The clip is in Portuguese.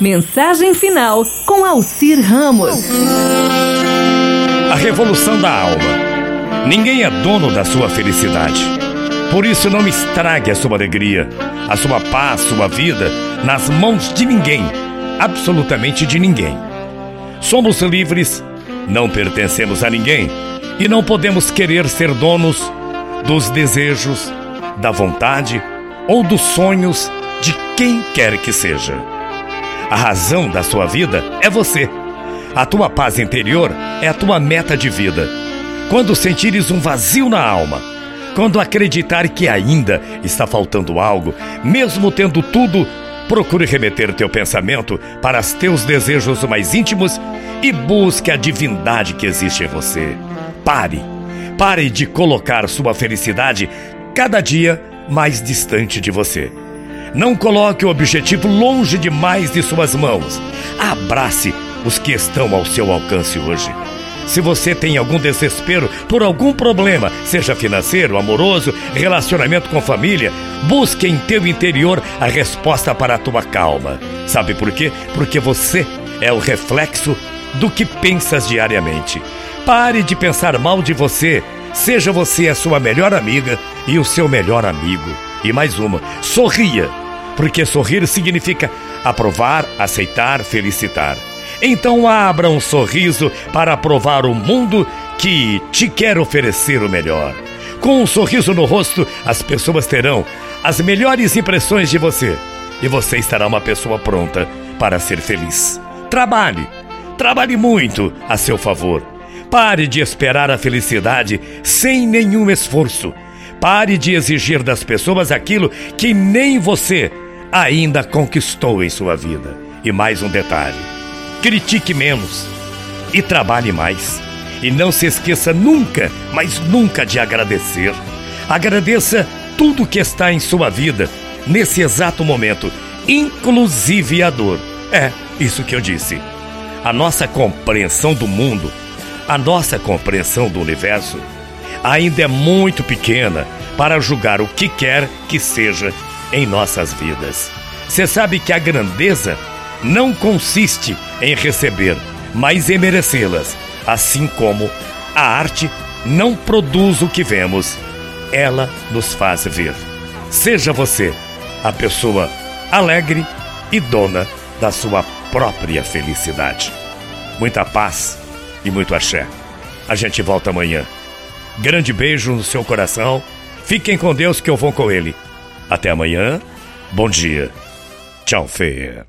Mensagem final com Alcir Ramos. A revolução da alma. Ninguém é dono da sua felicidade. Por isso, não estrague a sua alegria, a sua paz, sua vida nas mãos de ninguém, absolutamente de ninguém. Somos livres, não pertencemos a ninguém e não podemos querer ser donos dos desejos, da vontade ou dos sonhos de quem quer que seja. A razão da sua vida é você. A tua paz interior é a tua meta de vida. Quando sentires um vazio na alma, quando acreditar que ainda está faltando algo, mesmo tendo tudo, procure remeter teu pensamento para os teus desejos mais íntimos e busque a divindade que existe em você. Pare. Pare de colocar sua felicidade cada dia mais distante de você. Não coloque o objetivo longe demais de suas mãos. Abrace os que estão ao seu alcance hoje. Se você tem algum desespero por algum problema, seja financeiro, amoroso, relacionamento com família, busque em teu interior a resposta para a tua calma. Sabe por quê? Porque você é o reflexo do que pensas diariamente. Pare de pensar mal de você. Seja você a sua melhor amiga e o seu melhor amigo. E mais uma: sorria, porque sorrir significa aprovar, aceitar, felicitar. Então abra um sorriso para aprovar o mundo que te quer oferecer o melhor. Com um sorriso no rosto, as pessoas terão as melhores impressões de você e você estará uma pessoa pronta para ser feliz. Trabalhe, trabalhe muito a seu favor. Pare de esperar a felicidade sem nenhum esforço. Pare de exigir das pessoas aquilo que nem você ainda conquistou em sua vida. E mais um detalhe: critique menos e trabalhe mais. E não se esqueça nunca, mas nunca de agradecer. Agradeça tudo que está em sua vida nesse exato momento, inclusive a dor. É isso que eu disse. A nossa compreensão do mundo, a nossa compreensão do universo ainda é muito pequena para julgar o que quer que seja em nossas vidas. Você sabe que a grandeza não consiste em receber, mas em merecê-las, assim como a arte não produz o que vemos, ela nos faz ver. Seja você a pessoa alegre e dona da sua própria felicidade. Muita paz e muito axé. A gente volta amanhã. Grande beijo no seu coração. Fiquem com Deus que eu vou com ele. Até amanhã. Bom dia. Tchau, feia.